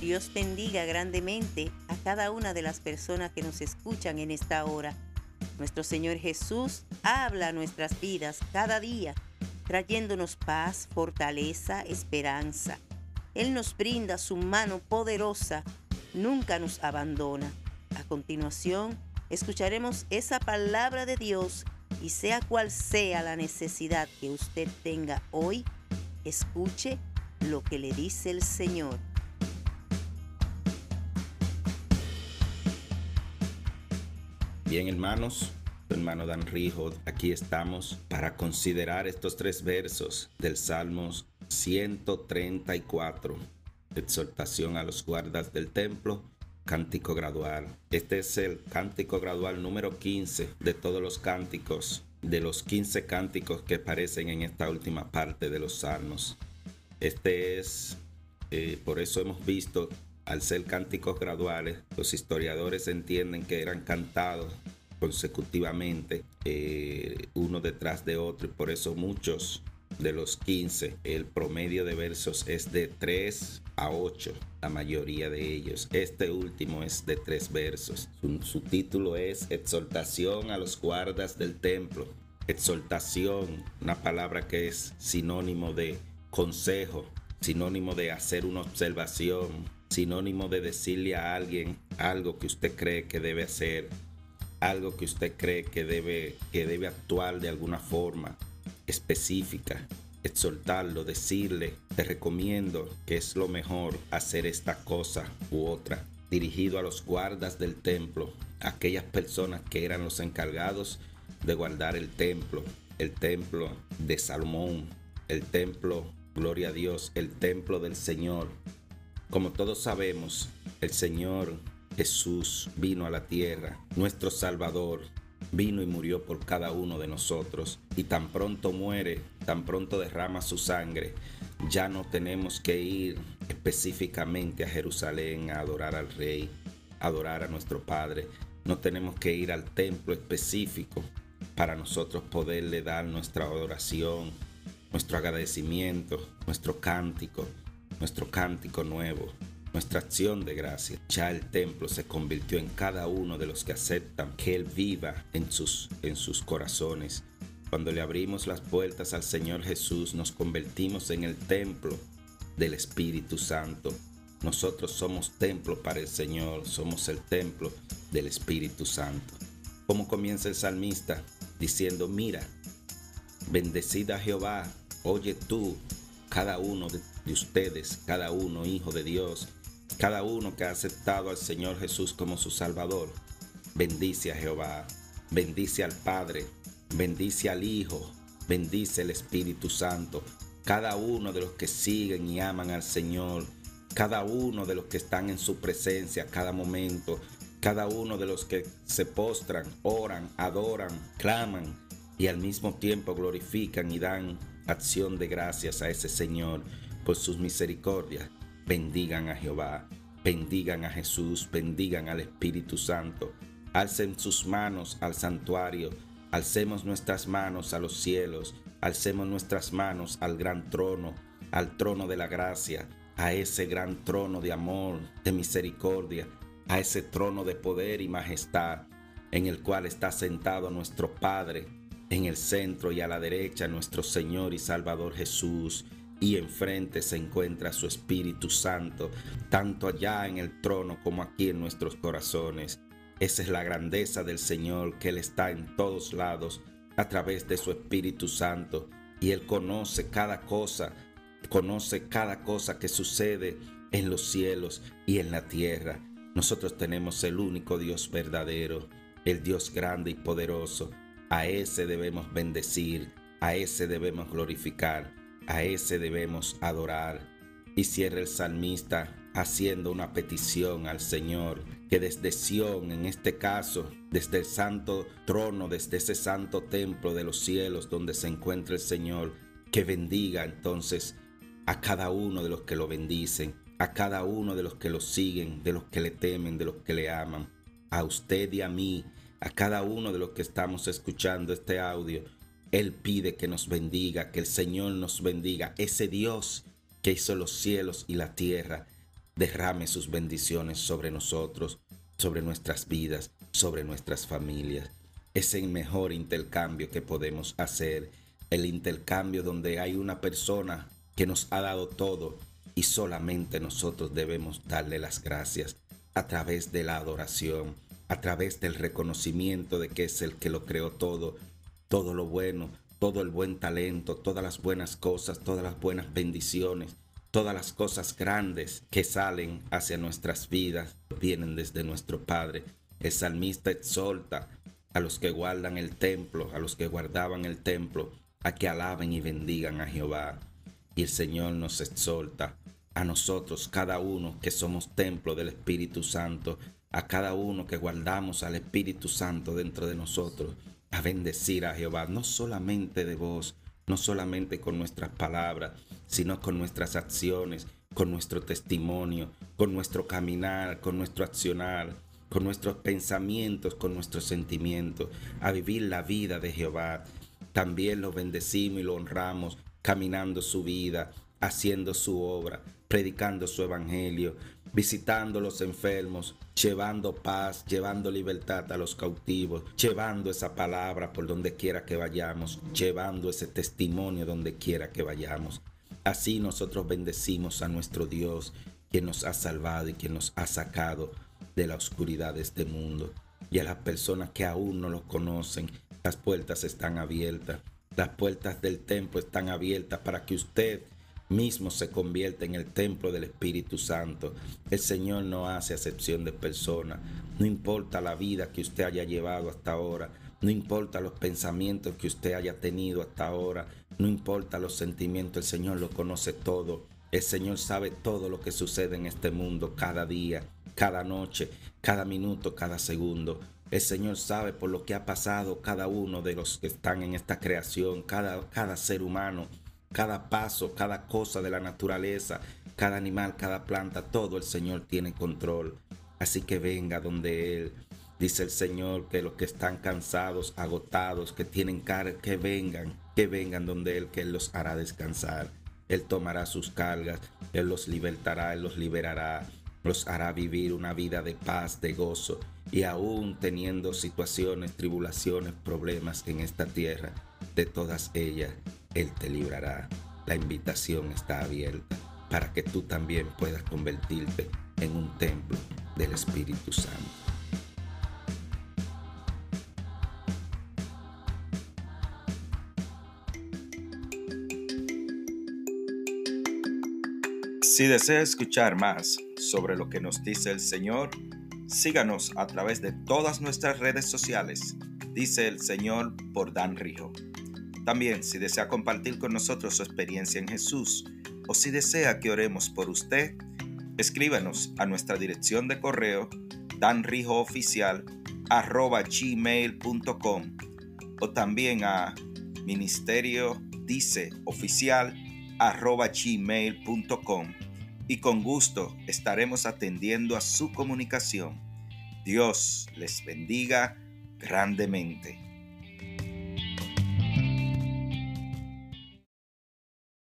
Dios bendiga grandemente a cada una de las personas que nos escuchan en esta hora. Nuestro Señor Jesús habla a nuestras vidas cada día, trayéndonos paz, fortaleza, esperanza. Él nos brinda su mano poderosa, nunca nos abandona. A continuación, escucharemos esa palabra de Dios y sea cual sea la necesidad que usted tenga hoy, escuche lo que le dice el Señor. Bien, hermanos, hermano Dan Rijo, aquí estamos para considerar estos tres versos del Salmos 134, exhortación a los guardas del templo, cántico gradual. Este es el cántico gradual número 15 de todos los cánticos, de los 15 cánticos que aparecen en esta última parte de los Salmos. Este es, eh, por eso hemos visto al ser cánticos graduales, los historiadores entienden que eran cantados consecutivamente, eh, uno detrás de otro, y por eso muchos de los 15, el promedio de versos es de 3 a 8, la mayoría de ellos. Este último es de 3 versos. Su, su título es Exhortación a los guardas del templo. Exhortación, una palabra que es sinónimo de consejo, sinónimo de hacer una observación, sinónimo de decirle a alguien algo que usted cree que debe hacer, algo que usted cree que debe, que debe actuar de alguna forma específica, exhortarlo, decirle, te recomiendo que es lo mejor hacer esta cosa u otra, dirigido a los guardas del templo, aquellas personas que eran los encargados de guardar el templo, el templo de Salomón, el templo, gloria a Dios, el templo del Señor, como todos sabemos, el Señor Jesús vino a la tierra, nuestro Salvador, vino y murió por cada uno de nosotros. Y tan pronto muere, tan pronto derrama su sangre, ya no tenemos que ir específicamente a Jerusalén a adorar al Rey, adorar a nuestro Padre. No tenemos que ir al templo específico para nosotros poderle dar nuestra adoración, nuestro agradecimiento, nuestro cántico, nuestro cántico nuevo, nuestra acción de gracia. Ya el templo se convirtió en cada uno de los que aceptan que Él viva en sus, en sus corazones. Cuando le abrimos las puertas al Señor Jesús, nos convertimos en el templo del Espíritu Santo. Nosotros somos templo para el Señor, somos el templo del Espíritu Santo. Como comienza el salmista diciendo, mira, bendecida Jehová, oye tú, cada uno de de ustedes, cada uno hijo de Dios, cada uno que ha aceptado al Señor Jesús como su Salvador. Bendice a Jehová, bendice al Padre, bendice al Hijo, bendice el Espíritu Santo. Cada uno de los que siguen y aman al Señor, cada uno de los que están en su presencia cada momento, cada uno de los que se postran, oran, adoran, claman y al mismo tiempo glorifican y dan acción de gracias a ese Señor por sus misericordias. Bendigan a Jehová, bendigan a Jesús, bendigan al Espíritu Santo. Alcen sus manos al santuario, alcemos nuestras manos a los cielos, alcemos nuestras manos al gran trono, al trono de la gracia, a ese gran trono de amor, de misericordia, a ese trono de poder y majestad, en el cual está sentado nuestro Padre, en el centro y a la derecha nuestro Señor y Salvador Jesús y enfrente se encuentra su Espíritu Santo, tanto allá en el trono como aquí en nuestros corazones. Esa es la grandeza del Señor, que Él está en todos lados a través de su Espíritu Santo y Él conoce cada cosa, conoce cada cosa que sucede en los cielos y en la tierra. Nosotros tenemos el único Dios verdadero, el Dios grande y poderoso. A ese debemos bendecir, a ese debemos glorificar a ese debemos adorar. Y cierra el salmista haciendo una petición al Señor, que desde Sión, en este caso, desde el santo trono, desde ese santo templo de los cielos donde se encuentra el Señor, que bendiga entonces a cada uno de los que lo bendicen, a cada uno de los que lo siguen, de los que le temen, de los que le aman, a usted y a mí, a cada uno de los que estamos escuchando este audio, él pide que nos bendiga, que el Señor nos bendiga. Ese Dios que hizo los cielos y la tierra. derrame sus bendiciones sobre nosotros, sobre nuestras vidas, sobre nuestras familias. Es el mejor intercambio que podemos hacer, el intercambio donde hay una persona que nos ha dado todo y solamente nosotros debemos darle las gracias a través de la adoración, a través del reconocimiento de que es el que lo creó todo, todo lo bueno, todo el buen talento, todas las buenas cosas, todas las buenas bendiciones, todas las cosas grandes que salen hacia nuestras vidas, vienen desde nuestro Padre. El salmista exhorta a los que guardan el templo, a los que guardaban el templo, a que alaben y bendigan a Jehová. Y el Señor nos exhorta a nosotros, cada uno que somos templo del Espíritu Santo, a cada uno que guardamos al Espíritu Santo dentro de nosotros, a bendecir a Jehová, no solamente de voz, no solamente con nuestras palabras, sino con nuestras acciones, con nuestro testimonio, con nuestro caminar, con nuestro accionar, con nuestros pensamientos, con nuestros sentimientos, a vivir la vida de Jehová. También lo bendecimos y lo honramos, caminando su vida, haciendo su obra, predicando su evangelio, visitando los enfermos, llevando paz, llevando libertad a los cautivos, llevando esa palabra por donde quiera que vayamos, llevando ese testimonio donde quiera que vayamos. Así nosotros bendecimos a nuestro Dios, quien nos ha salvado y quien nos ha sacado de la oscuridad de este mundo. Y a las personas que aún no lo conocen, las puertas están abiertas. Las puertas del templo están abiertas para que usted mismo se convierte en el templo del Espíritu Santo. El Señor no hace acepción de personas. No importa la vida que usted haya llevado hasta ahora. No importa los pensamientos que usted haya tenido hasta ahora. No importa los sentimientos. El Señor lo conoce todo. El Señor sabe todo lo que sucede en este mundo cada día, cada noche, cada minuto, cada segundo. El Señor sabe por lo que ha pasado cada uno de los que están en esta creación, cada, cada ser humano cada paso, cada cosa de la naturaleza, cada animal, cada planta, todo el Señor tiene control. Así que venga donde Él. Dice el Señor que los que están cansados, agotados, que tienen carga, que vengan, que vengan donde Él, que Él los hará descansar. Él tomará sus cargas, Él los libertará, Él los liberará, los hará vivir una vida de paz, de gozo. Y aún teniendo situaciones, tribulaciones, problemas en esta tierra, de todas ellas, él te librará. La invitación está abierta para que tú también puedas convertirte en un templo del Espíritu Santo. Si desea escuchar más sobre lo que nos dice el Señor, síganos a través de todas nuestras redes sociales. Dice el Señor por Dan Rijo. También, si desea compartir con nosotros su experiencia en Jesús o si desea que oremos por usted, escríbanos a nuestra dirección de correo danrijooficial@gmail.com o también a ministerio oficial gmail.com y con gusto estaremos atendiendo a su comunicación. Dios les bendiga grandemente.